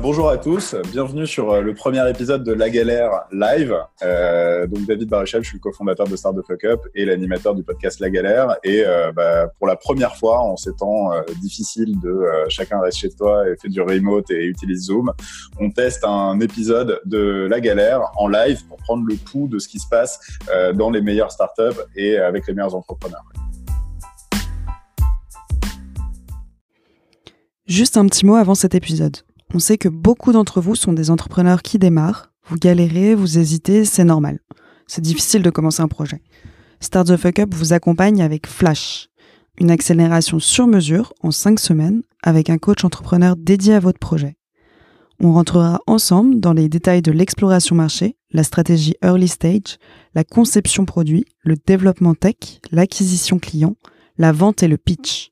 Bonjour à tous, bienvenue sur euh, le premier épisode de La Galère Live. Euh, donc David Baruchel, je suis le cofondateur de Start the Fuck Up et l'animateur du podcast La Galère. Et euh, bah, pour la première fois en ces temps euh, difficiles de euh, chacun reste chez toi et fait du remote et utilise Zoom, on teste un épisode de La Galère en live pour prendre le pouls de ce qui se passe euh, dans les meilleures startups et avec les meilleurs entrepreneurs. Juste un petit mot avant cet épisode. On sait que beaucoup d'entre vous sont des entrepreneurs qui démarrent. Vous galérez, vous hésitez, c'est normal. C'est difficile de commencer un projet. Start the Fuck Up vous accompagne avec Flash, une accélération sur mesure en 5 semaines avec un coach entrepreneur dédié à votre projet. On rentrera ensemble dans les détails de l'exploration marché, la stratégie early stage, la conception produit, le développement tech, l'acquisition client, la vente et le pitch.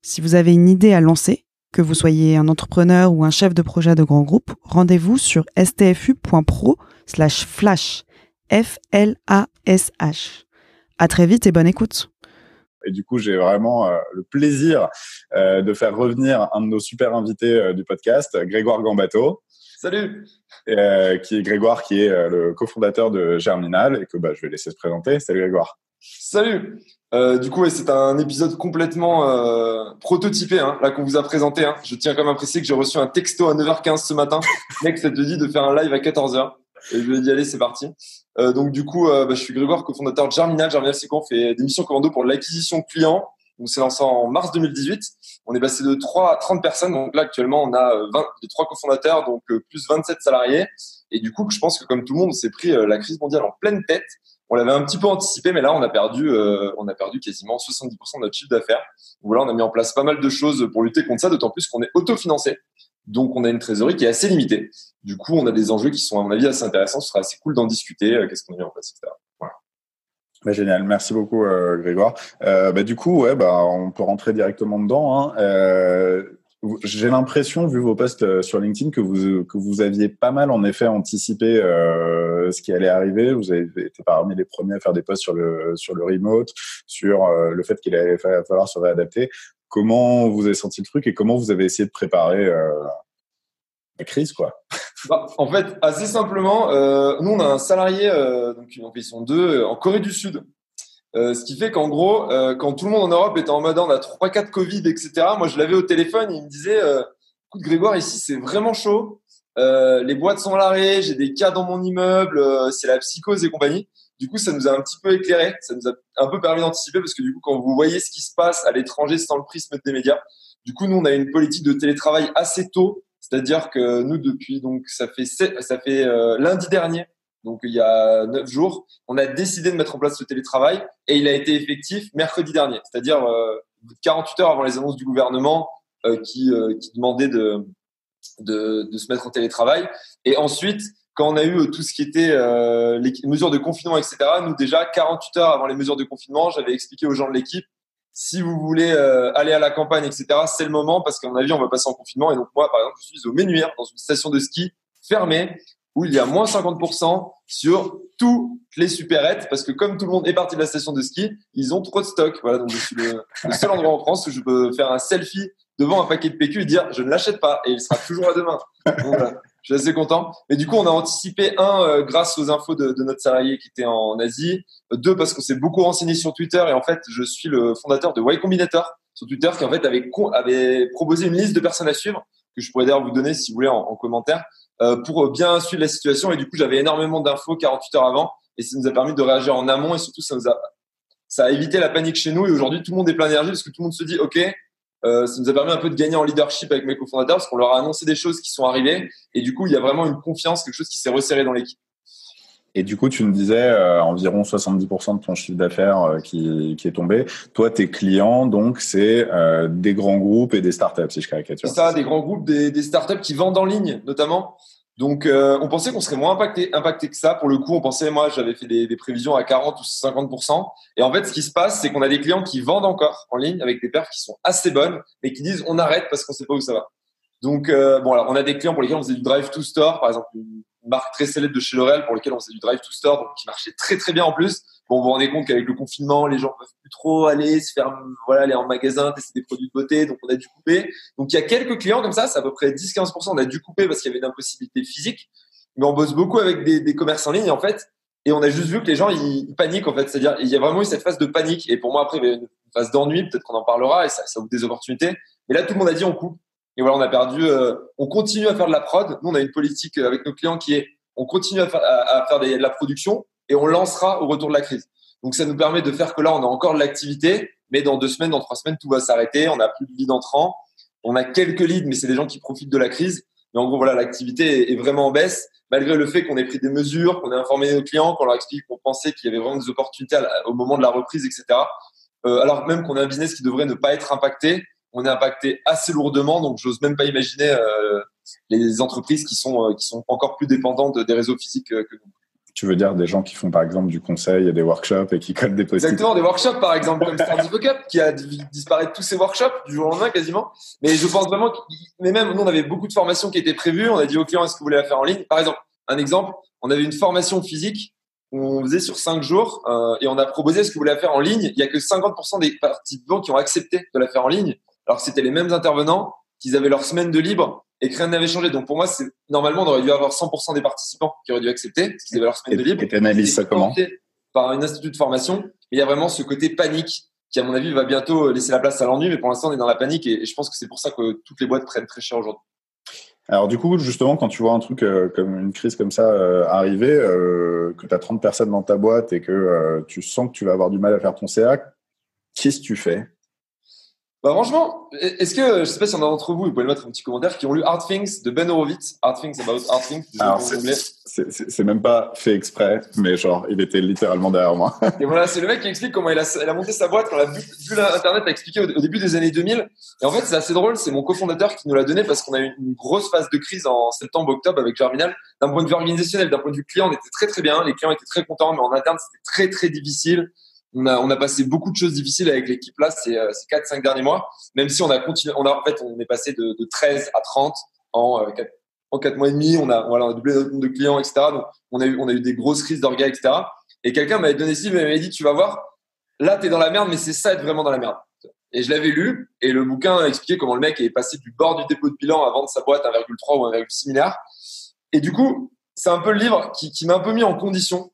Si vous avez une idée à lancer, que vous soyez un entrepreneur ou un chef de projet de grand groupe, rendez-vous sur stfu.pro slash flash. F-L-A-S-H. À très vite et bonne écoute. Et du coup, j'ai vraiment euh, le plaisir euh, de faire revenir un de nos super invités euh, du podcast, Grégoire Gambato. Salut euh, qui est Grégoire, qui est euh, le cofondateur de Germinal et que bah, je vais laisser se présenter. Salut Grégoire. Salut euh, Du coup, c'est un épisode complètement euh, prototypé hein, là qu'on vous a présenté. Hein. Je tiens quand même à préciser que j'ai reçu un texto à 9h15 ce matin. Mec, ça te dit de faire un live à 14h. Et je lui ai dit, allez, c'est parti. Euh, donc du coup, bah, je suis Grégoire, cofondateur de Germinal. Germinal, c'est quoi? Fait des missions commando pour l'acquisition client. On s'est lancé en mars 2018. On est passé de 3 à 30 personnes. Donc là, actuellement, on a 20, les trois cofondateurs, donc plus 27 salariés. Et du coup, je pense que comme tout le monde, on s'est pris la crise mondiale en pleine tête. On l'avait un petit peu anticipé, mais là, on a perdu, euh, on a perdu quasiment 70% de notre chiffre d'affaires. Voilà, on a mis en place pas mal de choses pour lutter contre ça, d'autant plus qu'on est autofinancé. Donc, on a une trésorerie qui est assez limitée. Du coup, on a des enjeux qui sont, à mon avis, assez intéressants. Ce sera assez cool d'en discuter. Euh, Qu'est-ce qu'on a mis en place, etc. Voilà. Bah, génial, merci beaucoup euh, Grégoire. Bah, du coup, ouais, bah, on peut rentrer directement dedans. Hein. Euh, j'ai l'impression, vu vos posts euh, sur LinkedIn, que vous que vous aviez pas mal en effet anticipé euh, ce qui allait arriver. Vous avez été parmi les premiers à faire des posts sur le sur le remote, sur euh, le fait qu'il allait fa- falloir se réadapter. Comment vous avez senti le truc et comment vous avez essayé de préparer euh, la crise, quoi? Bah, en fait, assez simplement, euh, nous, on a un salarié, euh, donc, ils sont deux, euh, en Corée du Sud. Euh, ce qui fait qu'en gros, euh, quand tout le monde en Europe était en mode on a 3-4 Covid, etc., moi je l'avais au téléphone, il me disait euh, écoute Grégoire, ici c'est vraiment chaud, euh, les boîtes sont à l'arrêt, j'ai des cas dans mon immeuble, euh, c'est la psychose et compagnie. Du coup, ça nous a un petit peu éclairé, ça nous a un peu permis d'anticiper parce que du coup, quand vous voyez ce qui se passe à l'étranger sans le prisme des médias, du coup, nous on a une politique de télétravail assez tôt, c'est-à-dire que nous depuis donc ça fait ça fait euh, lundi dernier, donc il y a neuf jours, on a décidé de mettre en place ce télétravail et il a été effectif mercredi dernier, c'est-à-dire euh, 48 heures avant les annonces du gouvernement euh, qui, euh, qui demandait de, de, de se mettre en télétravail. Et ensuite, quand on a eu tout ce qui était euh, les mesures de confinement, etc., nous déjà 48 heures avant les mesures de confinement, j'avais expliqué aux gens de l'équipe si vous voulez euh, aller à la campagne, etc., c'est le moment parce qu'à mon avis, on va passer en confinement. Et donc moi, par exemple, je suis au Ménuire, dans une station de ski fermée, où il y a moins 50% sur toutes les supérettes, parce que comme tout le monde est parti de la station de ski, ils ont trop de stock. Voilà, donc je suis le, seul endroit en France où je peux faire un selfie devant un paquet de PQ et dire je ne l'achète pas, et il sera toujours à demain. Donc. Je suis assez content. Mais du coup, on a anticipé un euh, grâce aux infos de, notre salarié qui était en Asie, deux parce qu'on s'est beaucoup renseigné sur Twitter et en fait, je suis le fondateur de Y Combinator sur Twitter qui en fait avait, proposé une liste de personnes à suivre que je pourrais d'ailleurs vous donner si vous voulez en, en commentaire pour bien suivre la situation. Et du coup j'avais énormément d'infos 48 heures avant. Et ça nous a permis de réagir en amont. Et surtout ça nous a ça a évité la panique chez nous. Et aujourd'hui tout le monde est plein d'énergie parce que tout le monde se dit ok euh, ça nous a permis un peu de gagner en leadership avec mes cofondateurs parce qu'on leur a annoncé des choses qui sont arrivées. Et du coup il y a vraiment une confiance quelque chose qui s'est resserré dans l'équipe Et du coup, tu me disais euh, environ 70% de ton chiffre d'affaires euh, qui, qui est tombé. Toi, tes clients, donc, c'est euh, des grands groupes et des startups, si je caricature. C'est ça, des grands groupes, des, des startups qui vendent en ligne, notamment. Donc, euh, on pensait qu'on serait moins impacté, impacté que ça. Pour le coup, on pensait, moi, j'avais fait des, des prévisions à 40 ou 50%. Et en fait, ce qui se passe, c'est qu'on a des clients qui vendent encore en ligne avec des perfs qui sont assez bonnes, mais qui disent on arrête parce qu'on sait pas où ça va. Donc, euh, bon, alors, on a des clients pour lesquels on faisait du drive to store, par exemple, marque très célèbre de chez L'Oréal pour lequel on faisait du drive to store, donc qui marchait très très bien en plus. Bon, vous vous rendez compte qu'avec le confinement, les gens peuvent plus trop aller se faire, voilà, aller en magasin, tester des produits de beauté, donc on a dû couper. Donc il y a quelques clients comme ça, c'est à peu près 10-15%, on a dû couper parce qu'il y avait une impossibilité physique. Mais on bosse beaucoup avec des, des commerces en ligne, en fait. Et on a juste vu que les gens, ils, paniquent, en fait. C'est-à-dire, il y a vraiment eu cette phase de panique. Et pour moi, après, il y avait une phase d'ennui. Peut-être qu'on en parlera et ça, ça ouvre des opportunités. Mais là, tout le monde a dit on coupe. Et voilà, on a perdu. Euh, on continue à faire de la prod. Nous, on a une politique euh, avec nos clients qui est on continue à faire, à, faire de la production et on lancera au retour de la crise. Donc, ça nous permet de faire que là, on a encore de l'activité, mais dans deux semaines, dans trois semaines, tout va s'arrêter. On n'a plus de leads entrants. On a quelques leads, mais c'est des gens qui profitent de la crise. Mais en gros, voilà, l'activité est vraiment en baisse, malgré le fait qu'on ait pris des mesures, qu'on ait informé nos clients, qu'on leur explique qu'on pensait qu'il y avait vraiment des opportunités au moment de la reprise, etc. Euh, alors même qu'on a un business qui devrait ne pas être impacté, on est impacté assez lourdement, donc j'ose même pas imaginer euh, les entreprises qui sont euh, qui sont encore plus dépendantes des réseaux physiques que nous. Tu veux dire des gens qui font par exemple du conseil et des workshops et qui codent des post Exactement, des workshops par exemple comme Startup Cup qui a disparu de tous ses workshops du jour au lendemain quasiment. Mais je pense vraiment que, mais même nous on avait beaucoup de formations qui étaient prévues. On a dit aux clients est-ce que vous voulez la faire en ligne? Par exemple, un exemple, on avait une formation physique on faisait sur cinq jours euh, et on a proposé est-ce que vous voulez la faire en ligne? Il y a que 50% des participants qui ont accepté de la faire en ligne, alors que c'était les mêmes intervenants, qu'ils avaient leur semaine de libre et que rien n'avait changé. Donc pour moi, c'est normalement on aurait dû avoir 100% des participants qui auraient dû accepter parce qu'ils avaient leur semaine de libre. Et tu analyses ça comment Par une institut de formation. Mais il y a vraiment ce côté panique qui, à mon avis, va bientôt laisser la place à l'ennui. Mais pour l'instant, on est dans la panique et, je pense que c'est pour ça que toutes les boîtes prennent très cher aujourd'hui. Alors du coup, justement, quand tu vois un truc euh, comme une crise comme ça euh, arriver, euh, que tu as 30 personnes dans ta boîte et que tu sens que tu vas avoir du mal à faire ton CA, qu'est-ce que tu fais? Bah franchement, est-ce que, je sais pas si on a d'entre vous, vous pouvez le mettre un petit commentaire, qui ont lu Hard Things de Ben Horowitz, Hard Things about Hard Things. C'est même pas fait exprès, mais genre, il était littéralement derrière moi. et voilà, c'est le mec qui explique comment il a, il a monté sa boîte, quand il a vu, vu l'Internet a expliqué au, début des années 2000. Et en fait, c'est assez drôle, c'est mon cofondateur qui nous l'a donné parce qu'on a eu une grosse phase de crise en septembre-octobre avec Germinal. D'un point de vue organisationnel, d'un point de vue client, on était très très bien, les clients étaient très contents, mais en interne, c'était très très difficile on a, on a passé beaucoup de choses difficiles avec l'équipe là ces, euh, ces 4-5 derniers mois, même si on a continué, on a, en fait, on est passé de, de 13 à 30 en, 4, euh, en 4 mois et demi, on a, voilà, on a doublé notre nombre de clients, etc. Donc, on a eu, on a eu des grosses crises d'orga, etc. Et quelqu'un m'avait donné ci, m'avait dit, tu vas voir, là, tu es dans la merde, mais c'est ça être vraiment dans la merde. Et je l'avais lu, et le bouquin a expliqué comment le mec est passé du bord du dépôt de bilan à vendre sa boîte 1,3 ou 1,6 milliard. Et du coup, c'est un peu le livre qui, qui m'a un peu mis en condition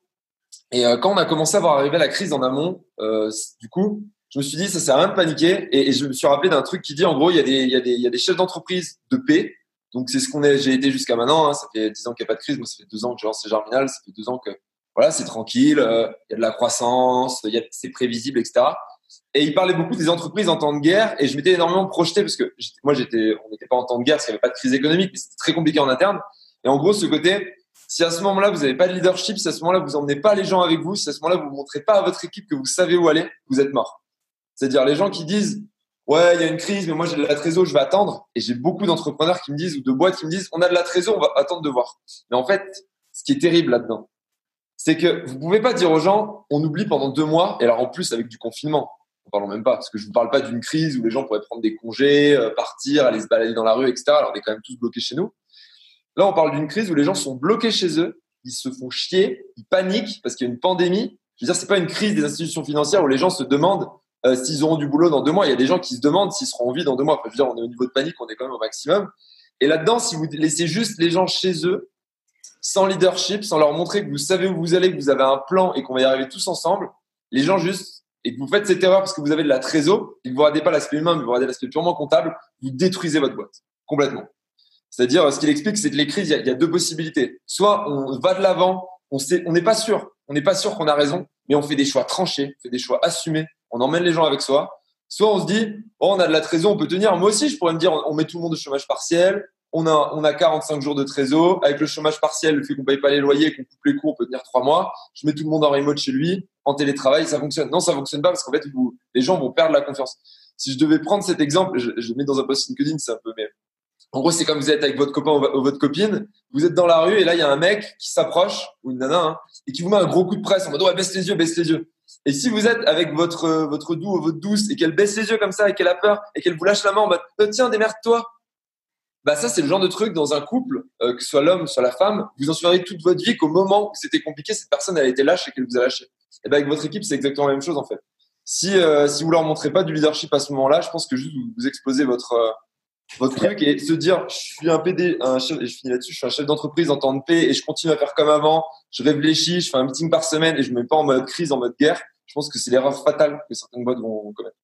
et euh, quand on a commencé à voir arriver la crise en amont, euh, du coup, je me suis dit, ça sert à rien de paniquer. Et, je me suis rappelé d'un truc qui dit, en gros, il y a des, il y a des, il y a des chefs d'entreprise de paix. Donc, c'est ce qu'on est, j'ai été jusqu'à maintenant. Hein. Ça fait dix ans qu'il n'y a pas de crise. Moi, ça fait deux ans que je lance Germinal. Ça fait deux ans que, voilà, c'est tranquille. Euh, il y a de la croissance. C'est prévisible, etc. Et il parlait beaucoup des entreprises en temps de guerre. Et je m'étais énormément projeté parce que moi, j'étais, on n'était pas en temps de guerre parce qu'il n'y avait pas de crise économique, mais c'était très compliqué en interne. Et en gros, ce côté, si à ce moment-là, vous n'avez pas de leadership, si à ce moment-là, vous emmenez pas les gens avec vous, si à ce moment-là, vous ne montrez pas à votre équipe que vous savez où aller, vous êtes mort. C'est-à-dire les gens qui disent Ouais, il y a une crise, mais moi j'ai de la trésor, je vais attendre. Et j'ai beaucoup d'entrepreneurs qui me disent, ou de boîtes qui me disent On a de la trésor, on va attendre de voir. Mais en fait, ce qui est terrible là-dedans, c'est que vous pouvez pas dire aux gens On oublie pendant deux mois, et alors en plus avec du confinement. En parlons même pas, parce que je vous parle pas d'une crise où les gens pourraient prendre des congés, euh, partir, aller se balader dans la rue, etc. Alors on est quand même tous bloqués chez nous. Là, on parle d'une crise où les gens sont bloqués chez eux, ils se font chier, ils paniquent parce qu'il y a une pandémie. Je veux dire, c'est pas une crise des institutions financières où les gens se demandent euh, s'ils auront du boulot dans deux mois. Il y a des gens qui se demandent s'ils seront en vie dans deux mois. Enfin, je veux dire, on est au niveau de panique, on est quand même au maximum. Et là-dedans, si vous laissez juste les gens chez eux, sans leadership, sans leur montrer que vous savez où vous allez, que vous avez un plan et qu'on va y arriver tous ensemble, les gens juste, et que vous faites cette erreur parce que vous avez de la trésor, et que vous regardez pas l'aspect humain, mais vous regardez l'aspect purement comptable, vous détruisez votre boîte. Complètement. C'est-à-dire, ce qu'il explique, c'est que les crises, il y, a, deux possibilités. Soit on va de l'avant, on sait, on n'est pas sûr, on n'est pas sûr qu'on a raison, mais on fait des choix tranchés, on fait des choix assumés, on emmène les gens avec soi. Soit on se dit, oh, on a de la trésor, on peut tenir. Moi aussi, je pourrais me dire, on met tout le monde au chômage partiel, on a, on a 45 jours de trésor. Avec le chômage partiel, le fait qu'on paye pas les loyers, qu'on coupe les cours, on peut tenir trois mois. Je mets tout le monde en remote chez lui, en télétravail, ça fonctionne. Non, ça fonctionne pas parce qu'en fait, les gens vont perdre la confiance. Si je devais prendre cet exemple, je, je le mets dans un post LinkedIn, c'est un peu, mais en gros, c'est comme vous êtes avec votre copain ou votre copine, vous êtes dans la rue et là, il y a un mec qui s'approche, ou une nana, hein, et qui vous met un gros coup de presse en mode, ouais, baisse les yeux, baisse les yeux. Et si vous êtes avec votre, votre doux ou votre douce et qu'elle baisse les yeux comme ça et qu'elle a peur et qu'elle vous lâche la main en mode, oh, tiens, démerde-toi. bah ça c'est le genre de truc dans un couple, euh, que ce soit l'homme, soit la femme, vous en souviendrez toute votre vie qu'au moment où c'était compliqué, cette personne elle a été lâche et qu'elle vous a lâché. Et ben avec votre équipe c'est exactement la même chose en fait. Si euh, si vous leur montrez pas du leadership à ce moment-là, je pense que juste vous, vous exposez votre euh, votre truc et se dire je suis un PD, un chef, et je finis là-dessus, je suis un chef d'entreprise en temps de paix et je continue à faire comme avant, je réfléchis, je fais un meeting par semaine et je me mets pas en mode crise, en mode guerre. Je pense que c'est l'erreur fatale que certaines boîtes vont commettre.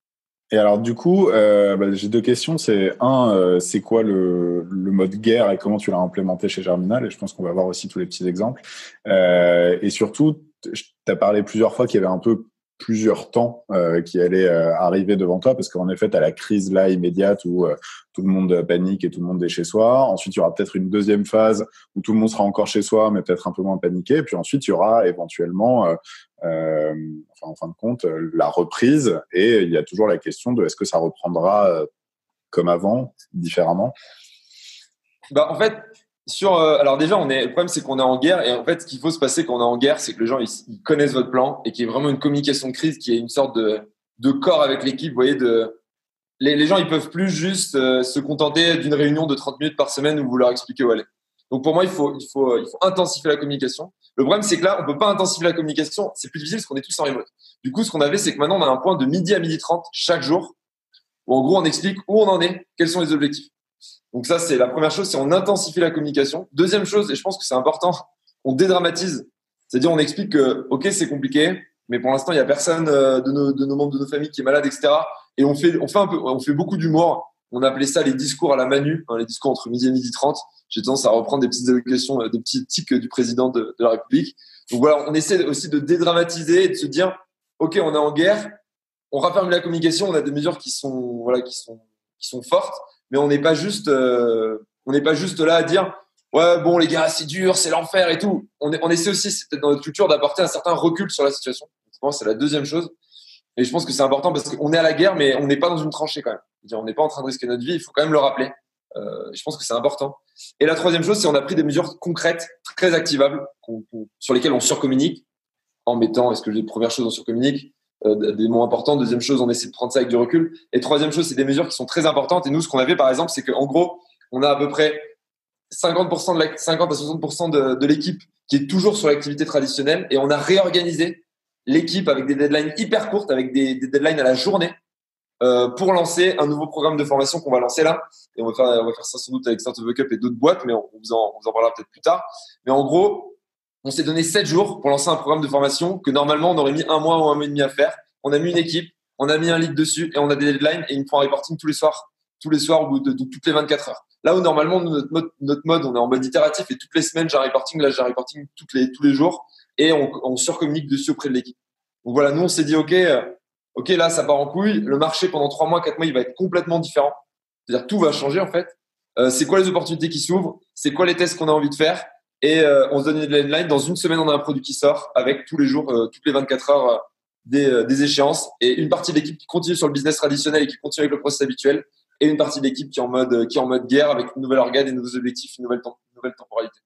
Et alors du coup, euh, bah, j'ai deux questions. C'est un, euh, c'est quoi le, le, mode guerre et comment tu l'as implémenté chez Germinal? Et je pense qu'on va voir aussi tous les petits exemples. Euh, et surtout, tu as parlé plusieurs fois qu'il y avait un peu plusieurs temps euh, qui allaient euh, arriver devant toi parce qu'en effet, tu as la crise là immédiate où euh, tout le monde panique et tout le monde est chez soi. Ensuite, il y aura peut-être une deuxième phase où tout le monde sera encore chez soi, mais peut-être un peu moins paniqué. Puis ensuite, il y aura éventuellement, enfin, en fin de compte, la reprise. Et il y a toujours la question de est-ce que ça reprendra comme avant, différemment? Bah, En fait, sur, euh, alors déjà, on est, le problème, c'est qu'on est en guerre. Et en fait, ce qu'il faut se passer quand on est en guerre, c'est que les gens, ils, connaissent votre plan et qu'il y ait vraiment une communication de crise, qui est une sorte de, de corps avec l'équipe. Vous voyez, de, les, les gens, ils peuvent plus juste euh, se contenter d'une réunion de 30 minutes par semaine où vous leur expliquez où aller. Donc, pour moi, il faut, il faut, il faut intensifier la communication. Le problème, c'est que là, on peut pas intensifier la communication. C'est plus difficile parce qu'on est tous en remote. Du coup, ce qu'on avait, c'est que maintenant, on a un point de midi à midi 30 chaque jour où, en gros, on explique où on en est, quels sont les objectifs. Donc ça, c'est la première chose, c'est on intensifie la communication. Deuxième chose, et je pense que c'est important, on dédramatise. C'est-à-dire, on explique que, OK, c'est compliqué, mais pour l'instant, il y a personne euh, de nos, membres de nos familles qui est malade, etc. Et on fait, on fait un peu, on fait beaucoup d'humour. On appelait ça les discours à la Manu, hein, les discours entre midi et midi 30. J'ai tendance à reprendre des petites évocations, euh, des petits tics du président de, de, la République. Donc voilà, on essaie aussi de dédramatiser et de se dire, OK, on est en guerre, on raffermit la communication, on a des mesures qui sont, voilà, qui sont, qui sont fortes mais on n'est pas juste, euh, on n'est pas juste là à dire ouais bon les gars c'est dur, c'est l'enfer et tout. On, on essaie aussi, c'est peut-être dans notre culture d'apporter un certain recul sur la situation. C'est la deuxième chose. Et je pense que c'est important parce qu'on est à la guerre, mais on n'est pas dans une tranchée quand même. on n'est pas en train de risquer notre vie. Il faut quand même le rappeler. Euh, je pense que c'est important. Et la troisième chose, c'est on a pris des mesures concrètes, très activables, sur lesquelles on surcommunique en mettant, est-ce que j'ai première chose on surcommunique? Des mots importants. Deuxième chose, on essaie de prendre ça avec du recul. Et troisième chose, c'est des mesures qui sont très importantes. Et nous, ce qu'on avait, par exemple, c'est qu'en gros, on a à peu près 50%, de la, 50 à 60% de, l'équipe qui est toujours sur l'activité traditionnelle. Et on a réorganisé l'équipe avec des deadlines hyper courtes, avec des, deadlines à la journée, euh, pour lancer un nouveau programme de formation qu'on va lancer là. Et on va faire, ça sans doute avec Start of Up et d'autres boîtes, mais on vous en parlera peut-être plus tard. Mais en gros, on s'est donné sept jours pour lancer un programme de formation que normalement on aurait mis un mois ou un mois et demi à faire. On a mis une équipe, on a mis un lead dessus et on a des deadlines et ils font un reporting tous les soirs, tous les soirs ou de, toutes les 24 heures. Là où normalement notre mode, notre mode, on est en mode itératif et toutes les semaines j'ai un reporting, là j'ai un reporting toutes les, tous les jours et on, on surcommunique dessus auprès de l'équipe. Donc voilà, nous on s'est dit ok, euh, ok là ça part en couille, le marché pendant trois mois, quatre mois il va être complètement différent. C'est-à-dire tout va changer en fait. Euh, c'est quoi les opportunités qui s'ouvrent? C'est quoi les tests qu'on a envie de faire? Et euh, on se donne une deadline. Dans une semaine, on a un produit qui sort avec tous les jours, euh, toutes les 24 heures, euh, des, des, échéances. Et une partie de l'équipe qui continue sur le business traditionnel et qui continue avec le process habituel. Et une partie de l'équipe qui est en mode qui est en mode guerre avec une nouvelle organe, des nouveaux objectifs, une nouvelle, nouvelle temporalité.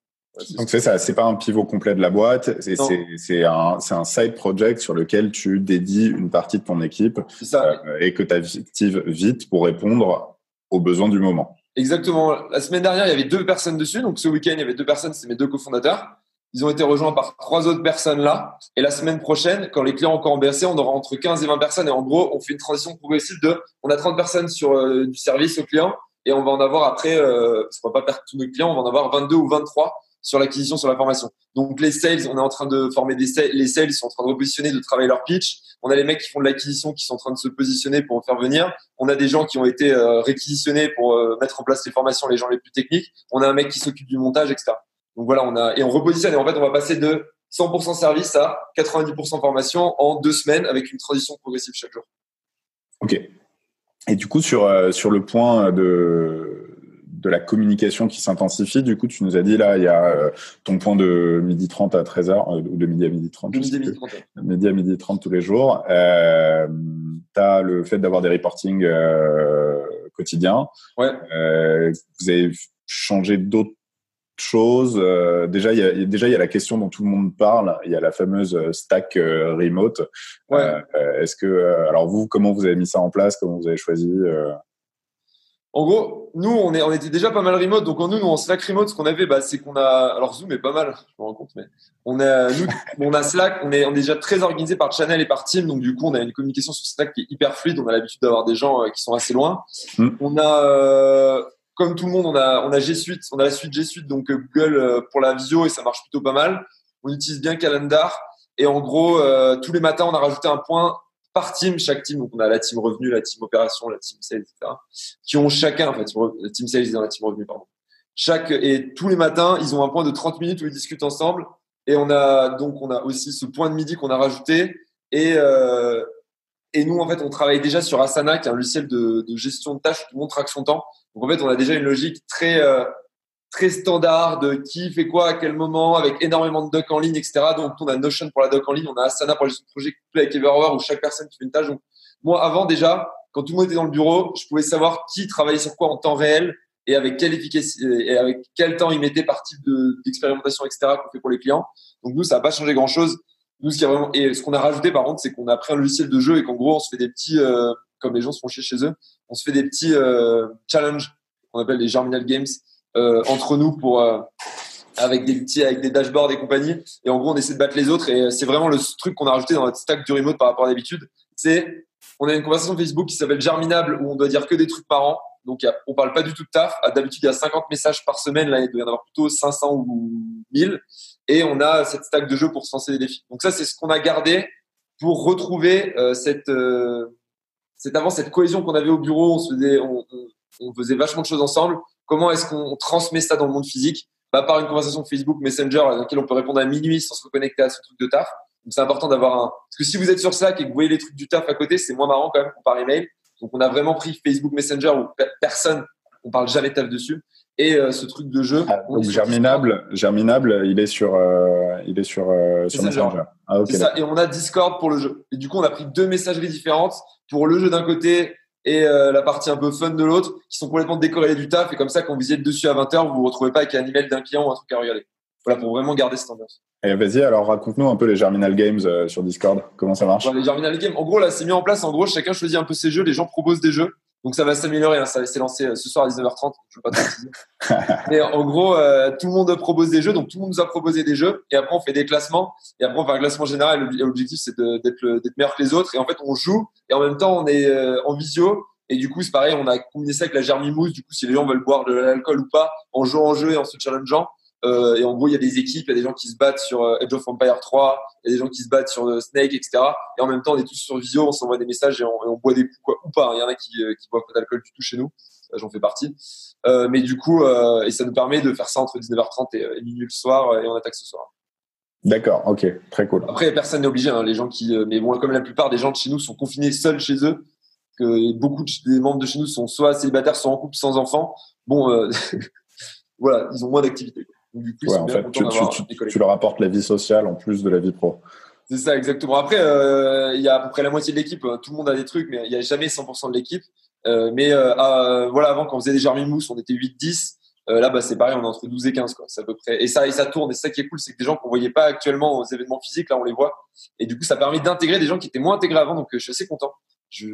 Donc c'est ça, c'est pas un pivot complet de la boîte, c'est un, un side project sur lequel tu dédies une partie de ton équipe ça, et que tu actives vite pour répondre aux besoins du moment. Exactement. La semaine dernière, il y avait deux personnes dessus. Donc, ce week-end, il y avait deux personnes. C'est mes deux cofondateurs. Ils ont été rejoints par trois autres personnes là. Et la semaine prochaine, quand les clients encore en on aura entre 15 et 20 personnes. Et en gros, on fait une transition progressive de, on a 30 personnes sur euh, du service aux clients et on va en avoir après, euh, parce qu'on va pas perdre tous nos clients, on va en avoir 22 ou 23 sur l'acquisition, sur la formation. Donc les sales, on est en train de former des sales, les sales sont en train de repositionner, de travailler leur pitch. On a les mecs qui font de l'acquisition qui sont en train de se positionner pour en faire venir. On a des gens qui ont été euh, réquisitionnés pour euh, mettre en place les formations, les gens les plus techniques. On a un mec qui s'occupe du montage, etc. Donc voilà, on a et on repositionne et en fait on va passer de 100% service à 90% formation en deux semaines avec une transition progressive chaque jour. Ok. Et du coup sur euh, sur le point de de la communication qui s'intensifie. Du coup, tu nous as dit là, il y a euh, ton point de midi 30 à 13h, euh, ou de midi à midi 30. Midi à midi 30. Midi à midi 30 tous les jours. Euh, tu as le fait d'avoir des reportings euh, quotidiens. Ouais. Euh, vous avez changé d'autres choses. déjà, il y a, déjà, il y a la question dont tout le monde parle. Il y a la fameuse stack remote. Ouais. Est-ce que, alors vous, comment vous avez mis ça en place? Comment vous avez choisi En gros, nous, on, est, on était déjà pas mal remote. Donc, en nous, nous, en Slack remote, ce qu'on avait, bah, c'est qu'on a. Alors, Zoom est pas mal, je me rends compte, mais on a, nous, on a Slack, on est, on est déjà très organisé par channel et par team. Donc, du coup, on a une communication sur Slack qui est hyper fluide. On a l'habitude d'avoir des gens euh, qui sont assez loin. Mm. On a, euh, comme tout le monde, on a, on a G Suite, on a la suite G Suite, donc euh, Google pour la visio et ça marche plutôt pas mal. On utilise bien Calendar. Et en gros, tous les matins, on a rajouté un point par team, chaque team, donc on a la team revenu, la team opération, la team sales, etc., qui ont chacun, en fait, la team sales dans la team revenu, pardon. Chaque, et tous les matins, ils ont un point de 30 minutes où ils discutent ensemble. Et on a, donc, on a aussi ce point de midi qu'on a rajouté. Et, euh, et nous, en fait, on travaille déjà sur Asana, qui est un logiciel de, gestion de tâches, tout le monde traque son temps. Donc, en fait, on a déjà une logique très, euh, très standard de qui fait quoi à quel moment, avec énormément de docs en ligne, etc. Donc, on a Notion pour la doc en ligne, on a Asana pour les projets avec Everhour où chaque personne fait une tâche. Donc, moi, avant déjà, quand tout le monde était dans le bureau, je pouvais savoir qui travaillait sur quoi en temps réel et avec quelle efficacité et avec quel temps il mettait par type d'expérimentation, etc. qu'on fait pour les clients. Donc, nous, ça n'a pas changé grand chose. Nous, ce qui a vraiment, et ce qu'on a rajouté, par contre, c'est qu'on a pris un logiciel de jeu et qu'en gros, on se fait des petits, euh, comme les gens se font chier chez eux, on se fait des petits euh, challenges qu'on appelle les Germinal Games entre nous pour euh, avec des petits avec des dashboards et compagnie. Et en gros on essaie de battre les autres. Et c'est vraiment le truc qu'on a rajouté dans notre stack du remote par rapport à d'habitude. C'est on a une conversation Facebook qui s'appelle Germinable où on doit dire que des trucs par an. Donc on parle pas du tout de taf. D'habitude il y a 50 messages par semaine. Là il doit y en avoir plutôt 500 ou 1000 et on a cette stack de jeu pour se lancer des défis. Donc ça c'est ce qu'on a gardé pour retrouver euh, cette cette avant cette cohésion qu'on avait au bureau. On faisait on faisait vachement de choses ensemble Comment est-ce qu'on transmet ça dans le monde physique? Bah, Par une conversation Facebook Messenger dans laquelle on peut répondre à minuit sans se reconnecter à ce truc de taf. Donc c'est important d'avoir un. Parce que si vous êtes sur Slack et que vous voyez les trucs du taf à côté, c'est moins marrant quand même qu'on par email. Donc on a vraiment pris Facebook Messenger où personne, on parle jamais taf dessus. Et euh, ce truc de jeu. Ah, donc germinable, germinable, il est sur, euh, il est sur, euh, sur Messenger. Ah, c'est ça. Et on a Discord pour le jeu. Et du coup, on a pris deux messageries différentes pour le jeu d'un côté et euh, la partie un peu fun de l'autre, qui sont complètement décorrélées du taf. Et comme ça, quand vous y êtes dessus à 20h, vous vous retrouvez pas avec un email d'un client ou un truc à regarder. Voilà, pour vraiment garder cette ambiance. Et vas-y, alors raconte-nous un peu les Germinal Games euh, sur Discord. Comment ça marche? Les Germinal Games, en gros, là, c'est mis en place. En gros, chacun choisit un peu ses jeux. Les gens proposent des jeux. Donc ça va s'améliorer. Hein. Ça s'est lancé euh, ce soir à 19h30. Je veux pas Mais en gros, tout le monde propose des jeux. Donc tout le monde nous a proposé des jeux. Et après, on fait des classements. Et après, on fait un classement général. L'objectif, c'est d'être meilleur que les autres. Et en fait, on joue. Et en même temps, on est en visio. Et du coup, c'est pareil, on a combiné ça avec la Germimousse. Du coup, si les gens veulent boire de l'alcool ou pas, en jouant en jeu et en se challengeant. Euh, et en gros, il y a des équipes, il y a des gens qui se battent sur euh, Edge of Empire 3, il y a des gens qui se battent sur euh, Snake, etc. Et en même temps, on est tous sur visio, on s'envoie des messages et on, boit des coups, quoi, ou pas. Il y en a qui, qui boivent pas d'alcool du tout chez nous. J'en fais partie. mais du coup, et ça nous permet de faire ça entre 19h30 et, minuit le soir, et on attaque ce soir. D'accord, ok, très cool. Après, personne n'est obligé. Hein, les gens qui, mais bon, comme la plupart des gens de chez nous sont confinés seuls chez eux, que beaucoup des membres de chez nous sont soit célibataires, soit en couple sans enfants. Bon, euh, voilà, ils ont moins Du coup, en fait, tu, leur apportes la vie sociale en plus de la vie pro. C'est ça, exactement. Après, euh, il y a à peu près la moitié de l'équipe. Hein. Tout le monde a des trucs, mais il n'y a jamais 100% de l'équipe. Euh, mais voilà, avant, quand on faisait des Germin Mousse, on était 8-10. là, bah, c'est pareil, on est entre 12 et 15. Quoi. C'est à peu près. Et ça, et ça tourne. Et ça qui est cool, c'est que des gens qu'on voyait pas actuellement aux événements physiques, là, on les voit. Et du coup, ça permet d'intégrer des gens qui étaient moins intégrés avant. Donc, je suis assez content. Je,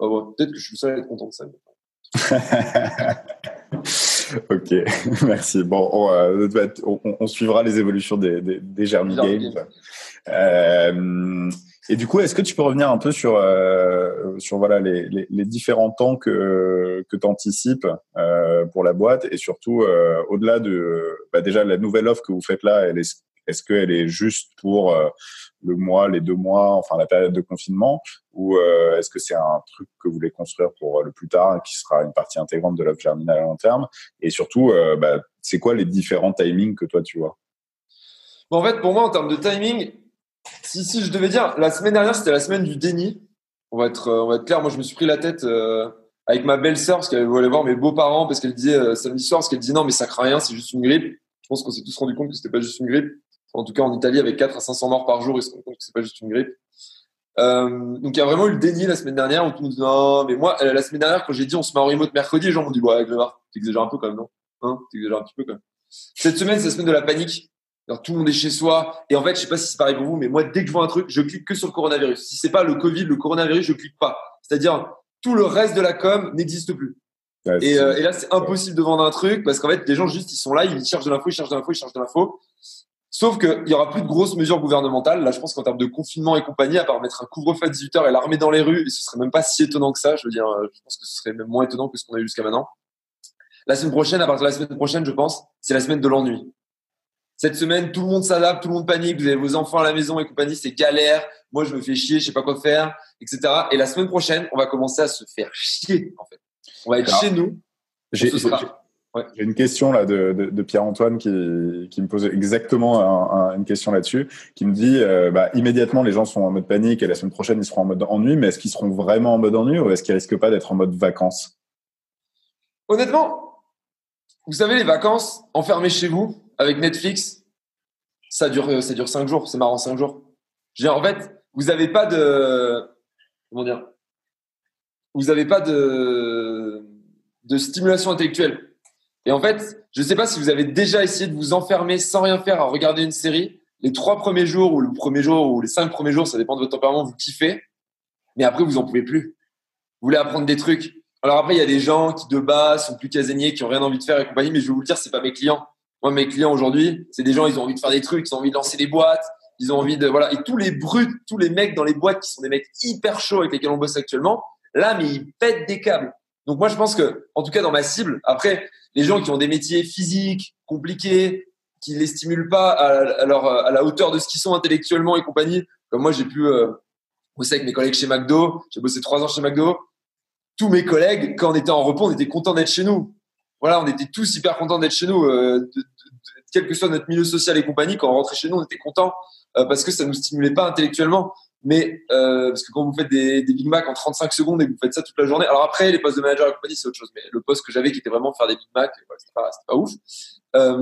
bah, Peut-être que je suis seul à être content de ça. ok, merci. Bon, on, on, suivra les évolutions des, des, des Games. Euh, et du coup, est-ce que tu peux revenir un peu sur, euh, sur voilà, les, les, les, différents temps que, que tu anticipes euh, pour la boîte et surtout, euh, au-delà de bah déjà la nouvelle offre que vous faites là, elle est, est-ce qu'elle est juste pour euh, le mois, les deux mois, enfin la période de confinement, ou euh, est-ce que c'est un truc que vous voulez construire pour euh, le plus tard, qui sera une partie intégrante de l'offre germinale à long terme? Et surtout, bah, c'est quoi les différents timings que toi tu vois? En fait, pour moi, en termes de timing, si, si je devais dire, la semaine dernière, c'était la semaine du déni. On va être, on va être clair. Moi, je me suis pris la tête avec ma belle-sœur parce qu'elle voulait voir mes beaux-parents parce qu'elle disait samedi soir parce qu'elle disait non mais ça craint rien, c'est juste une grippe. Je pense qu'on s'est tous rendu compte que c'était pas juste une grippe en tout cas en Italie, avec 4 à 500 morts par jour, ils se rendent compte que c'est pas juste une grippe. Euh, donc il y a vraiment eu le déni la semaine dernière le monde dit non, mais moi euh, la semaine dernière quand j'ai dit on se met en remote mercredi, les gens m'ont dit ouais, Grégoire, t'exagères un peu quand même, non? Hein T'exagères un petit peu quand même. Cette semaine, c'est la semaine de la panique. Alors, tout le monde est chez soi. Et en fait, je sais pas si c'est pareil pour vous, mais moi, dès que je vois un truc, je clique que sur le coronavirus. Si c'est pas le Covid, le coronavirus, je clique pas. C'est-à-dire, tout le reste de la com n'existe plus. et, et, là, c'est impossible de vendre un truc parce qu'en fait, les gens juste, ils sont là, ils cherchent de l'info, ils cherchent de l'info, ils cherchent de l'info. Sauf qu'il y aura plus de grosses mesures gouvernementales. Là, je pense qu'en termes de confinement et compagnie, à part mettre un couvre-feu à 18 h et l'armée dans les rues, et ce serait même pas si étonnant que ça. Je veux dire, je pense que ce serait même moins étonnant que ce qu'on a eu jusqu'à maintenant. La semaine prochaine, à partir de la semaine prochaine, je pense, c'est la semaine de l'ennui. Cette semaine, tout le monde s'adapte, tout le monde panique. Vous avez vos enfants à la maison et compagnie, c'est galère. Moi, je me fais chier, je sais pas quoi faire, etc. Et la semaine prochaine, on va commencer à se faire chier, en fait. On va être chez nous. J'ai une question là de, Pierre-Antoine qui, me pose exactement une question là-dessus, qui me dit euh, bah, immédiatement les gens sont en mode panique et la semaine prochaine ils seront en mode ennui, mais est-ce qu'ils seront vraiment en mode ennui ou est-ce qu'ils risquent pas d'être en mode vacances? Honnêtement, vous savez, les vacances enfermées chez vous avec Netflix, ça dure, ça dure cinq jours. C'est marrant, cinq jours. Je en fait, vous n'avez pas de, comment dire, vous n'avez pas de, de stimulation intellectuelle. Et en fait, je ne sais pas si vous avez déjà essayé de vous enfermer sans rien faire à regarder une série. Les trois premiers jours ou le premier jour ou les cinq premiers jours, ça dépend de votre tempérament, vous kiffez. Mais après, vous en pouvez plus. Vous voulez apprendre des trucs. Alors après, il y a des gens qui de base sont plus casaniers, qui ont rien envie de faire et compagnie, mais je vais vous le dire, c'est pas mes clients. Moi, mes clients aujourd'hui, c'est des gens, ils ont envie de faire des trucs, ils ont envie de lancer des boîtes, ils ont envie de voilà. Et tous les brutes, tous les mecs dans les boîtes qui sont des mecs hyper chauds avec lesquels on bosse actuellement, là, mais ils pètent des câbles. Donc moi, je pense que, en tout cas, dans ma cible, après, les gens qui ont des métiers physiques compliqués, qui les stimulent pas à, la hauteur de ce qu'ils sont intellectuellement et compagnie, comme moi, j'ai pu euh, bosser avec mes collègues chez McDo, j'ai bossé trois ans chez McDo tous mes collègues, quand on était en repos, on était contents d'être chez nous. Voilà, on était tous hyper contents d'être chez nous, euh, quel que soit notre milieu social et compagnie. Quand on rentrait chez nous, on était contents euh, parce que ça nous stimulait pas intellectuellement. Mais euh, parce que quand vous faites des, des, Big Mac en 35 secondes et que vous faites ça toute la journée, alors après les postes de manager et compagnie c'est autre chose. Mais le poste que j'avais qui était vraiment faire des Big Mac, c'était pas, pas, ouf. Euh,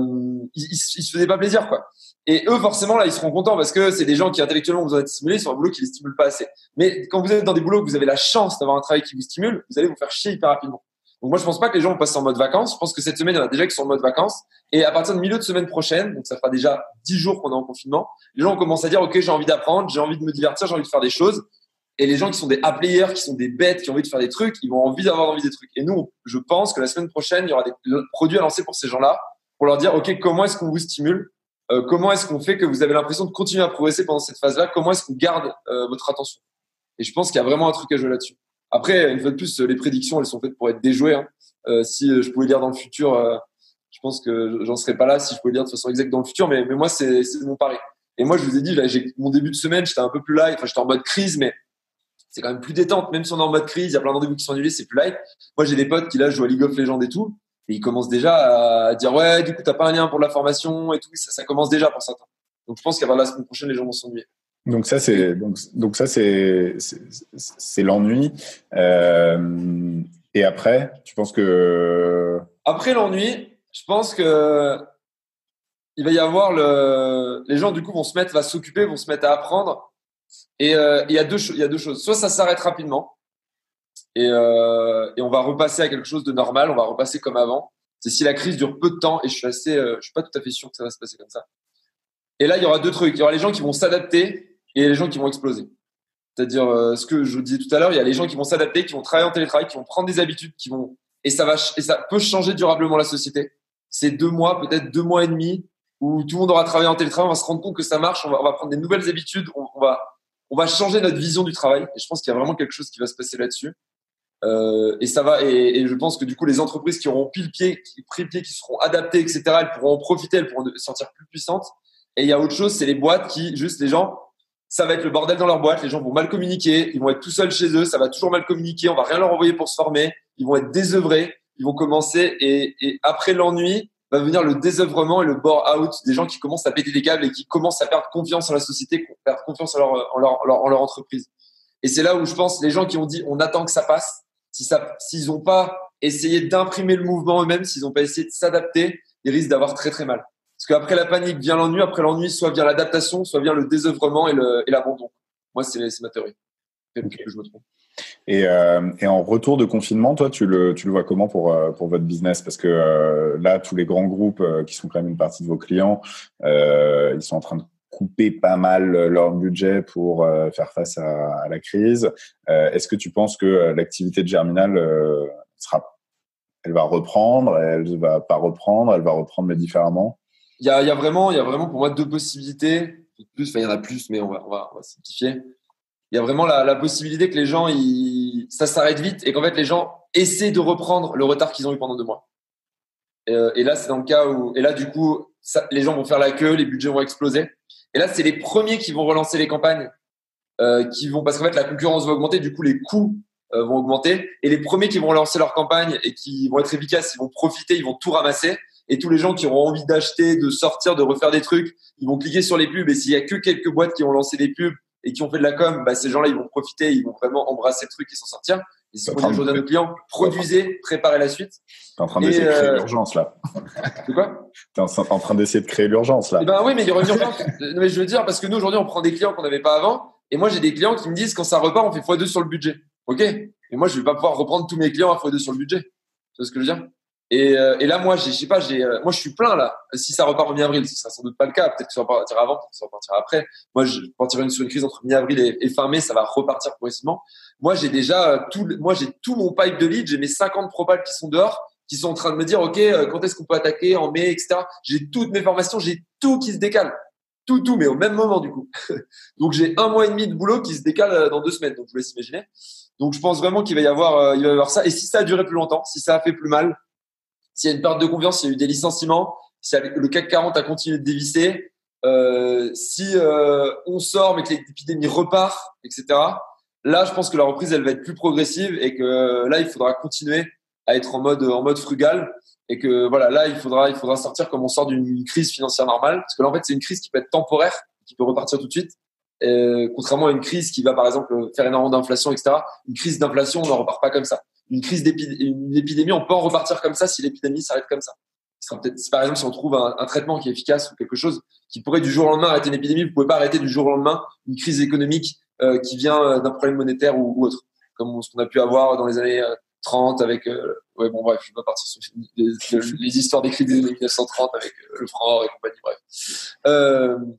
ils, ils, se faisaient pas plaisir quoi. Et eux, forcément, là, ils seront contents parce que c'est des gens qui intellectuellement ont besoin d'être stimulés sur un boulot qui les stimule pas assez. Mais quand vous êtes dans des boulots où vous avez la chance d'avoir un travail qui vous stimule, vous allez vous faire chier hyper rapidement. Donc moi, je pense pas que les gens vont passer en mode vacances. Je pense que cette semaine, il y en a déjà qui sont en mode vacances. Et à partir de milieu de semaine prochaine, donc ça fera déjà dix jours qu'on est en confinement, les gens commencent à dire, OK, j'ai envie d'apprendre, j'ai envie de me divertir, j'ai envie de faire des choses. Et les gens qui sont des A-players, qui sont des bêtes, qui ont envie de faire des trucs, ils vont envie d'avoir envie des trucs. Et nous, je pense que la semaine prochaine, il y aura des produits à lancer pour ces gens-là, pour leur dire, OK, comment est-ce qu'on vous stimule? Euh, comment est-ce qu'on fait que vous avez l'impression de continuer à progresser pendant cette phase-là? Comment est-ce qu'on garde euh, votre attention? Et je pense qu'il y a vraiment un truc à jouer là-dessus. Après, une fois de plus, les prédictions, elles sont faites pour être déjouées. Hein. Euh, si je pouvais lire dans le futur, je pense que j'en serais pas là si je pouvais lire de façon exacte dans le futur. Mais, mais moi, c'est mon pari. Et moi, je vous ai dit, j'ai mon début de semaine, j'étais un peu plus light. Enfin, j'étais en mode crise, mais c'est quand même plus détente. Même si on est en mode crise, il y a plein de rendez-vous qui sont annulés, c'est plus light. Moi, j'ai des potes qui là jouent à League of Legends et tout. Et ils commencent déjà à dire ouais, du coup, t'as pas un lien pour la formation et tout. Ça, ça commence déjà pour certains. Donc, je pense qu'à la semaine prochaine, les gens vont s'ennuyer. Donc ça c'est donc, donc ça c'est c'est l'ennui. Euh, et après, tu penses que après l'ennui, je pense que il va y avoir le les gens du coup vont se mettre va s'occuper, vont se mettre à apprendre. Et euh, il y a deux il y a deux choses. Soit ça s'arrête rapidement et, euh, et, on va repasser à quelque chose de normal, on va repasser comme avant. C'est si la crise dure peu de temps et je suis assez, je suis pas tout à fait sûr que ça va se passer comme ça. Et là, il y aura deux trucs. Il y aura les gens qui vont s'adapter et les gens qui vont exploser. C'est-à-dire euh, ce que je disais tout à l'heure, il y a les gens qui vont s'adapter, qui vont travailler en télétravail, qui vont prendre des habitudes, qui vont et ça va et ça peut changer durablement la société. C'est deux mois, peut-être deux mois et demi où tout le monde aura travaillé en télétravail, on va se rendre compte que ça marche, on va, prendre des nouvelles habitudes, on, va on va changer notre vision du travail. Et je pense qu'il y a vraiment quelque chose qui va se passer là-dessus. Euh, et ça va. Et, je pense que du coup, les entreprises qui auront pile pied, qui pris pied, qui seront adaptées, etc., elles pourront en profiter, elles pourront sortir plus puissantes. Et il y a autre chose, c'est les boîtes qui, juste les gens, ça va être le bordel dans leur boîte. Les gens vont mal communiquer, ils vont être tout seuls chez eux, ça va toujours mal communiquer. On va rien leur envoyer pour se former. Ils vont être désœuvrés. Ils vont commencer et, et après l'ennui va venir le désœuvrement et le bore out des gens qui commencent à péter des câbles et qui commencent à perdre confiance en la société, perdre confiance en leur, en leur, en leur, en leur entreprise. Et c'est là où je pense les gens qui ont dit on attend que ça passe, si ça, s'ils n'ont pas essayé d'imprimer le mouvement eux-mêmes, s'ils n'ont pas essayé de s'adapter, ils risquent d'avoir très très mal. Parce qu'après la panique vient l'ennui, après l'ennui, soit vient l'adaptation, soit vient le désœuvrement et, le, et l'abandon. Moi, c'est, ma théorie. Okay. Que je me trompe. Et, euh, et, en retour de confinement, toi, tu le, tu le vois comment pour, euh, pour votre business? Parce que euh, là, tous les grands groupes euh, qui sont quand même une partie de vos clients, ils sont en train de couper pas mal leur budget pour faire face à, à la crise. Est-ce que tu penses que l'activité de Germinal sera elle va reprendre, elle va pas reprendre, elle va reprendre mais différemment? Il y a, vraiment, il y a vraiment pour moi deux possibilités. Plus, enfin, il y en a plus, mais on va, simplifier. Il y a vraiment la, possibilité que les gens, ça s'arrête vite et qu'en fait les gens essaient de reprendre le retard qu'ils ont eu pendant deux mois. Et, euh, là, c'est dans le cas où, et là, du coup, les gens vont faire la queue, les budgets vont exploser. Et là, c'est les premiers qui vont relancer les campagnes, euh, qui vont, parce qu'en fait, la concurrence va augmenter, du coup, les coûts euh, vont augmenter. Et les premiers qui vont lancer leur campagne et qui vont être efficaces, ils vont profiter, ils vont tout ramasser. Et tous les gens qui auront envie d'acheter, de sortir, de refaire des trucs, ils vont cliquer sur les pubs. Et s'il y a que quelques boîtes qui ont lancé des pubs et qui ont fait de la com, bah, ces gens-là, ils vont profiter, ils vont vraiment embrasser le truc et s'en sortir. Ils sont dire à nos clients, produisez, préparez la suite. T'es en train d'essayer de créer euh, l'urgence, là. C'est quoi? T'es en, train d'essayer de créer l'urgence, là. Eh ben oui, mais il y aura une urgence. mais je veux dire, parce que nous, aujourd'hui, on prend des clients qu'on n'avait pas avant. Et moi, j'ai des clients qui me disent, quand ça repart, on fait x2 sur le budget. OK? Et moi, je vais pas pouvoir reprendre tous mes clients à x2 sur le budget. Tu vois ce que je veux dire? Et, euh, et, là, moi, je sais pas, j'ai, euh, moi, je suis plein là. Si ça repart en mi-avril, ce sera sans doute pas le cas. Peut-être que ça repartira avant, peut-être que ça repartira après. Moi, je partirai sur une crise entre mi-avril et, et, fin mai, ça va repartir progressivement. Moi, j'ai déjà euh, tout, moi, j'ai tout mon pipe de lead. J'ai mes 50 propals qui sont dehors, qui sont en train de me dire, ok, quand est-ce qu'on peut attaquer en mai, etc. J'ai toutes mes formations, j'ai tout qui se décale, tout, tout, mais au même moment du coup. Donc, j'ai un mois et demi de boulot qui se décale dans deux semaines. Donc, je vous laisse imaginer. Donc, je pense vraiment qu'il va y avoir, il va y avoir ça. Et si ça a duré plus longtemps, si ça a fait plus mal s'il y a une perte de confiance, s'il y a eu des licenciements, si le CAC 40 a continué de dévisser, euh, si euh, on sort mais que l'épidémie repart, etc. Là, je pense que la reprise, elle va être plus progressive et que là, il faudra continuer à être en mode en mode frugal et que voilà, là, il faudra il faudra sortir comme on sort d'une crise financière normale parce que là, en fait, c'est une crise qui peut être temporaire, qui peut repartir tout de suite. Et, contrairement à une crise qui va par exemple faire énormément d'inflation, etc. Une crise d'inflation, on ne repart pas comme ça une crise d'épidémie, on peut en repartir comme ça si l'épidémie s'arrête comme ça. par exemple, si on trouve un, traitement qui est efficace ou quelque chose qui pourrait du jour au lendemain arrêter une épidémie, vous pouvez pas arrêter du jour au lendemain une crise économique euh, qui vient euh, d'un problème monétaire ou, autre, comme ce qu'on a pu avoir dans les années 30 euh, avec, ouais bon bref, je vais pas partir sur les, histoires des crises des années 1930 avec le franc et compagnie, bref.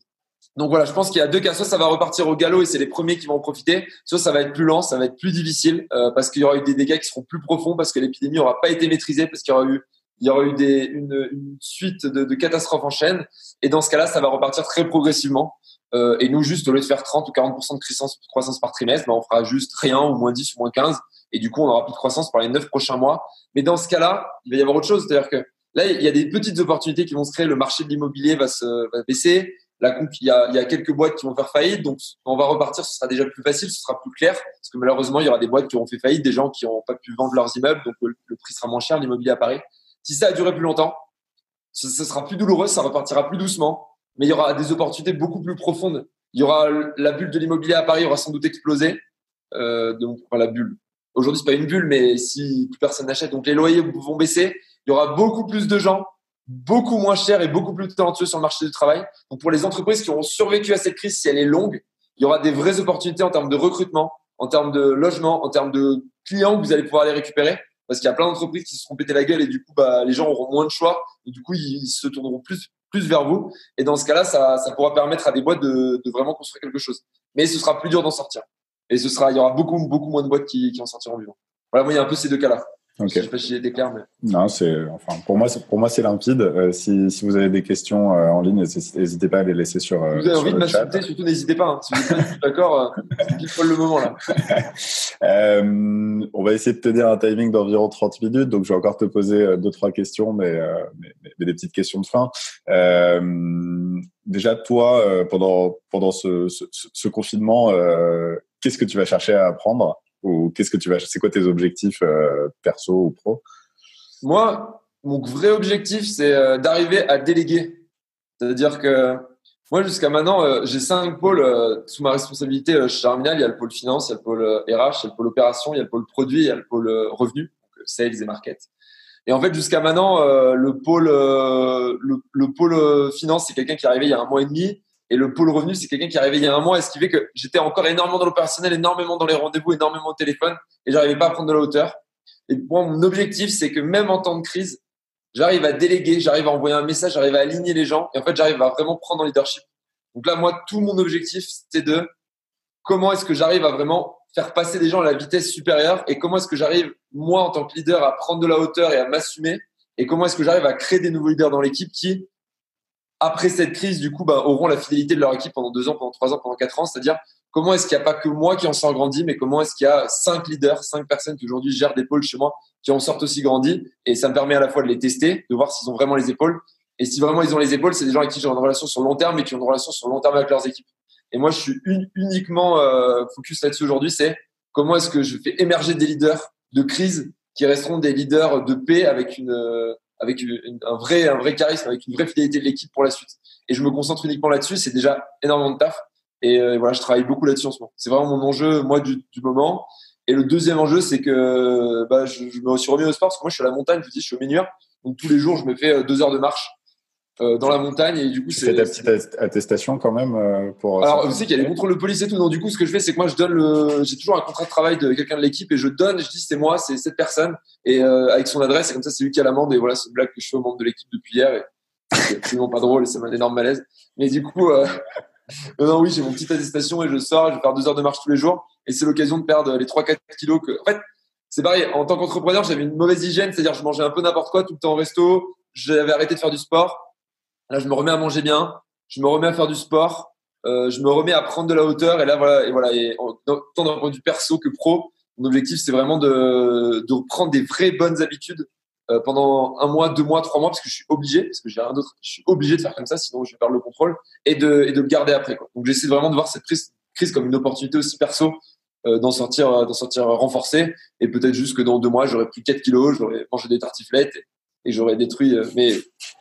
Donc voilà, je pense qu'il y a deux cas. Soit ça va repartir au galop et c'est les premiers qui vont en profiter, soit ça va être plus lent, ça va être plus difficile euh, parce qu'il y aura eu des dégâts qui seront plus profonds, parce que l'épidémie n'aura pas été maîtrisée, parce qu'il y aura eu, il y aura eu des, une, une suite de, de, catastrophes en chaîne. Et dans ce cas-là, ça va repartir très progressivement. Euh, et nous, juste au lieu de faire 30 ou 40% de croissance, croissance par trimestre, ben, on fera juste rien ou moins 10 ou moins 15. Et du coup, on aura plus de croissance pour les 9 prochains mois. Mais dans ce cas-là, il va y avoir autre chose. C'est-à-dire que là, il y a des petites opportunités qui vont se créer. Le marché de l'immobilier va se va baisser la il y, a, quelques boîtes qui vont faire faillite, donc quand on va repartir, ce sera déjà plus facile, ce sera plus clair, parce que malheureusement, il y aura des boîtes qui auront fait faillite, des gens qui n'ont pas pu vendre leurs immeubles, donc le, prix sera moins cher, l'immobilier à Paris. Si ça a duré plus longtemps, ce, sera plus douloureux, ça repartira plus doucement, mais il y aura des opportunités beaucoup plus profondes. Il y aura la bulle de l'immobilier à Paris aura sans doute explosé, euh, donc enfin, la bulle. Aujourd'hui, c'est pas une bulle, mais si plus personne n'achète, donc les loyers vont baisser, il y aura beaucoup plus de gens beaucoup moins cher et beaucoup plus talentueux sur le marché du travail. Donc pour les entreprises qui auront survécu à cette crise, si elle est longue, il y aura des vraies opportunités en termes de recrutement, en termes de logement, en termes de clients que vous allez pouvoir les récupérer. Parce qu'il y a plein d'entreprises qui se seront pété la gueule et du coup, bah, les gens auront moins de choix et du coup, ils, se tourneront plus, plus vers vous. Et dans ce cas-là, ça, ça pourra permettre à des boîtes de, vraiment construire quelque chose. Mais ce sera plus dur d'en sortir. Et ce sera, il y aura beaucoup, beaucoup moins de boîtes qui, qui en sortiront vivant. Voilà, moi, il y a un peu ces deux cas-là. Okay. Je sais pas si j'ai été clair, mais. Non, c'est, enfin, pour moi, pour moi, c'est limpide. Euh, si, si vous avez des questions euh, en ligne, n'hésitez pas à les laisser sur. Euh, vous avez envie de m'insulter, surtout n'hésitez pas. Hein. Si vous êtes d'accord, c'est le moment là. on va essayer de tenir un timing d'environ 30 minutes, donc je vais encore te poser deux trois questions, mais, mais, mais, des petites questions de fin. déjà, toi, pendant pendant ce, ce, ce confinement, qu'est-ce que tu vas chercher à apprendre? Ou qu'est-ce que tu vas, c'est quoi tes objectifs euh, perso ou pro? Moi, mon vrai objectif, c'est euh, d'arriver à déléguer. C'est-à-dire que moi, jusqu'à maintenant, euh, j'ai cinq pôles sous ma responsabilité chez Arminal. Il y a le pôle finance, il y a le pôle RH, il y a le pôle opération, il y a le pôle produit, il y a le pôle revenu, sales et market. Et en fait, jusqu'à maintenant, le pôle, le, le, pôle finance, c'est quelqu'un qui est arrivé il y a un mois et demi. Et le pôle revenu, c'est quelqu'un qui est arrivé il y a un mois, et ce qui fait que j'étais encore énormément dans l'opérationnel, énormément dans les rendez-vous, énormément au téléphone, et j'arrivais pas à prendre de la hauteur. Et moi, mon objectif, c'est que même en temps de crise, j'arrive à déléguer, j'arrive à envoyer un message, j'arrive à aligner les gens, et en fait, j'arrive à vraiment prendre en leadership. Donc là, moi, tout mon objectif, c'est de comment est-ce que j'arrive à vraiment faire passer des gens à la vitesse supérieure et comment est-ce que j'arrive, moi, en tant que leader, à prendre de la hauteur et à m'assumer et comment est-ce que j'arrive à créer des nouveaux leaders dans l'équipe qui, après cette crise, du coup, bah, auront la fidélité de leur équipe pendant deux ans, pendant trois ans, pendant quatre ans. C'est-à-dire, comment est-ce qu'il n'y a pas que moi qui en sors grandi, mais comment est-ce qu'il y a cinq leaders, cinq personnes qui aujourd'hui gèrent des pôles chez moi, qui en sortent aussi grandi. Et ça me permet à la fois de les tester, de voir s'ils ont vraiment les épaules. Et si vraiment ils ont les épaules, c'est des gens avec qui j'ai une relation sur le long terme et qui ont une relation sur le long terme avec leurs équipes. Et moi, je suis uniquement euh, focus là-dessus aujourd'hui, c'est comment est-ce que je fais émerger des leaders de crise qui resteront des leaders de paix avec une avec un vrai un vrai charisme, avec une vraie fidélité de l'équipe pour la suite. Et je me concentre uniquement là-dessus. C'est déjà énormément de taf. Et euh, voilà, je travaille beaucoup là-dessus en ce moment. C'est vraiment mon enjeu, moi, du, du moment. Et le deuxième enjeu, c'est que bah, je, je, me suis remis au sport parce que moi, je suis à la montagne. Je dis, je suis au milieu. Donc tous les jours, je me fais euh, deux heures de marche euh, dans la montagne et du coup c'est ta petite attestation quand même euh, pour alors vous savez qu'il y a les contrôles de police et tout. Donc du coup ce que je fais c'est que moi je donne le j'ai toujours un contrat de travail de quelqu'un de l'équipe et je donne je dis c'est moi c'est cette personne. Et euh, avec son adresse et comme ça c'est lui qui a l'amende. Et voilà c'est une blague que je fais au membre de l'équipe depuis hier. Et c'est absolument pas drôle et c'est un énorme malaise mais du coup euh, non oui j'ai mon petite attestation et je sors je vais faire deux heures de marche tous les jours. Et c'est l'occasion de perdre les 3-4 kilos que en fait c'est pareil. En tant qu'entrepreneur j'avais une mauvaise hygiène c'est-à-dire je mangeais un peu n'importe quoi tout le temps au resto. J'avais arrêté de faire du sport Là, je me remets à manger bien, je me remets à faire du sport, euh, je me remets à prendre de la hauteur. Et là, voilà, et voilà, et tant d'un point de vue perso que pro, mon objectif, c'est vraiment de, de reprendre des vraies bonnes habitudes euh, pendant un mois, deux mois, trois mois, parce que je suis obligé, parce que j'ai rien d'autre. Je suis obligé de faire comme ça, sinon je vais perdre le contrôle et de, et de le garder après. Quoi. Donc, j'essaie vraiment de voir cette crise, crise comme une opportunité aussi perso euh, d'en sortir, d'en sortir renforcé. Et peut-être juste que dans deux mois, j'aurais pris 4 kilos, j'aurais mangé des tartiflettes et j'aurais détruit. Euh, mais,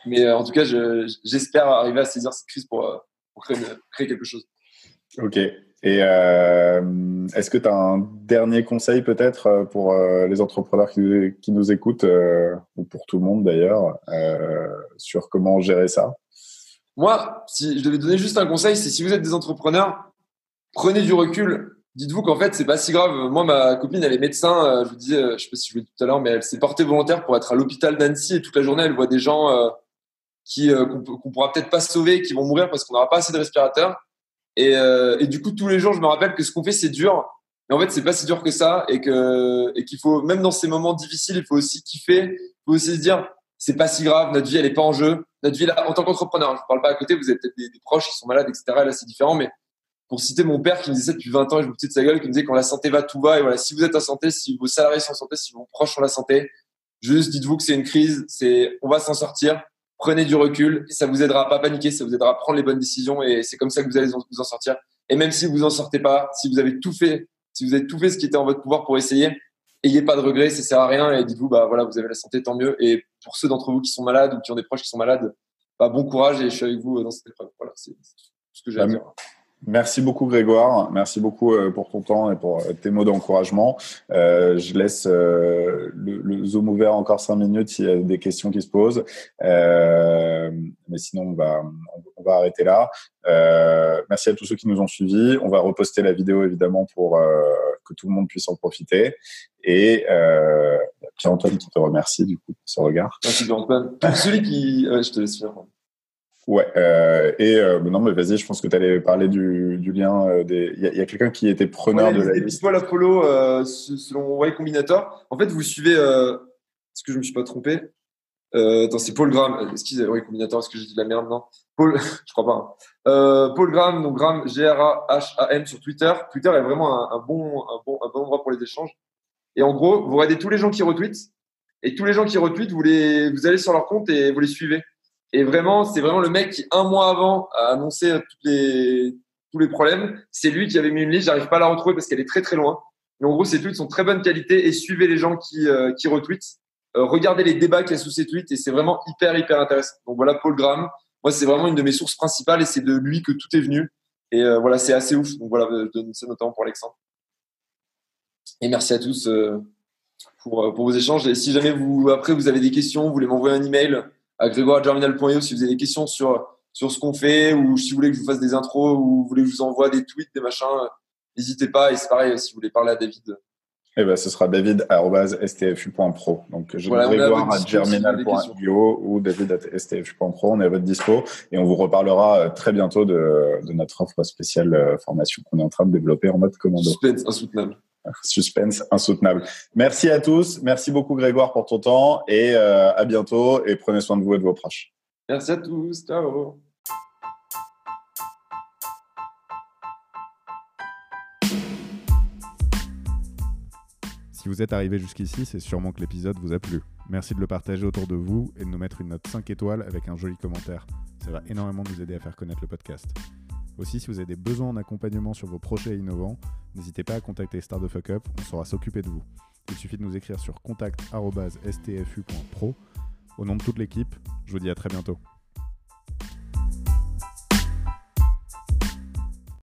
mais euh, en tout cas, j'espère arriver à saisir cette crise pour, euh, pour créer, créer, quelque chose. Ok. Et euh, est-ce que tu as un dernier conseil peut-être pour les entrepreneurs qui, qui nous écoutent, euh, ou pour tout le monde d'ailleurs, sur comment gérer ça? Moi, si je devais donner juste un conseil, c'est si vous êtes des entrepreneurs, prenez du recul dites-vous qu'en fait, c'est pas si grave. Moi, ma copine, elle est médecin. Euh, je vous disais, euh, je sais pas si je vous l'ai tout à l'heure, mais elle s'est portée volontaire pour être à l'hôpital d'Annecy et toute la journée, elle voit des gens euh, qui qu'on pourra peut-être pas sauver, qui vont mourir parce qu'on n'aura pas assez de respirateurs. Et, du coup, tous les jours, je me rappelle que ce qu'on fait, c'est dur. Mais en fait, c'est pas si dur que ça et que et qu'il faut même dans ces moments difficiles, il faut aussi kiffer. Il faut aussi se dire, c'est pas si grave. Notre vie, elle est pas en jeu. Notre vie, là, en tant qu'entrepreneur, je parle pas à côté. Vous avez peut-être des, des proches qui sont malades, etc. Là, c'est différent, mais pour citer mon père qui me disait ça depuis 20 ans et je me de sa gueule, qui me disait quand la santé va, tout va. Et voilà, si vous êtes en santé, si vos salariés sont en santé, si vos proches sont en santé, juste dites-vous que c'est une crise, c'est, on va s'en sortir. Prenez du recul et ça vous aidera à pas paniquer, ça vous aidera à prendre les bonnes décisions et c'est comme ça que vous allez vous en sortir. Et même si vous en sortez pas, si vous avez tout fait, si vous avez tout fait ce qui était en votre pouvoir pour essayer, ayez pas de regrets, ça sert à rien et dites-vous, bah voilà, vous avez la santé, tant mieux. Et pour ceux d'entre vous qui sont malades ou qui ont des proches qui sont malades, bah, bon courage et je suis avec vous dans cette épreuve. Voilà, c'est ce que j'ai à dire. Merci beaucoup Grégoire, merci beaucoup euh, pour ton temps et pour euh, tes mots d'encouragement. Euh, je laisse euh, le, le, Zoom ouvert encore cinq minutes s'il y a des questions qui se posent. Euh, mais sinon, on va, on va arrêter là. merci à tous ceux qui nous ont suivis. On va reposter la vidéo évidemment pour que tout le monde puisse en profiter. Et Pierre-Antoine qui te remercie du coup pour ce regard. Merci Pierre-Antoine. Celui qui... Ouais, je te laisse faire. Ouais, euh, et euh, non, mais vas-y, je pense que tu allais parler du, du lien euh, des. Il y a, a quelqu'un qui était preneur de la liste. Paul Apollo, selon Y Combinator. En fait, vous suivez. Est-ce que je me suis pas trompé? Attends, c'est Paul Graham. Excusez, Y Combinator, est-ce que j'ai dit de la merde? Non. Paul, je crois pas. Hein. Paul Graham, donc Graham, G-R-A-H-A-M sur Twitter. Twitter est vraiment un, un, bon, un, bon, un bon endroit pour les échanges. Et en gros, vous regardez tous les gens qui retweetent. Et tous les gens qui retweetent, vous, les, vous allez sur leur compte et vous les suivez. Et vraiment, c'est vraiment le mec qui, un mois avant, a annoncé toutes les, tous les problèmes. C'est lui qui avait mis une liste. J'arrive pas à la retrouver parce qu'elle est très très loin. Mais en gros, ces tweets sont très bonne qualité et suivez les gens qui, euh, qui retweetent. Euh, regardez les débats qu'il y a sous ces tweets et c'est vraiment hyper hyper intéressant. Donc voilà, Paul Graham. Moi, c'est vraiment une de mes sources principales et c'est de lui que tout est venu. Et euh, voilà, c'est assez ouf. Donc voilà, je donne ça notamment pour Alexandre. Et merci à tous pour, pour vos échanges. Et si jamais vous, après, vous avez des questions, vous voulez m'envoyer un email, à grégoire.germinal.io si vous avez des questions sur, sur ce qu'on fait ou si vous voulez que je vous fasse des intros ou vous voulez que je vous envoie des tweets, des machins, n'hésitez pas. Et c'est pareil, si vous voulez parler à David, eh ben, ce sera david.stfu.pro. Donc, je voilà, voir à germinal.io ou david.stfu.pro. On est à votre dispo et on vous reparlera euh, très bientôt de, de notre offre spéciale euh, formation qu'on est en train de développer en mode commando. Suspense insoutenable. Suspense insoutenable. Merci à tous. Merci beaucoup, Grégoire, pour ton temps et euh, à bientôt et prenez soin de vous et de vos proches. Merci à tous. Ciao. Si vous êtes arrivé jusqu'ici, c'est sûrement que l'épisode vous a plu. Merci de le partager autour de vous et de nous mettre une note 5 étoiles avec un joli commentaire. Ça va énormément nous aider à faire connaître le podcast. Aussi, si vous avez des besoins en accompagnement sur vos projets innovants, n'hésitez pas à contacter Star de Fuck Up, on saura s'occuper de vous. Il suffit de nous écrire sur contact.stfu.pro. Au nom de toute l'équipe, je vous dis à très bientôt.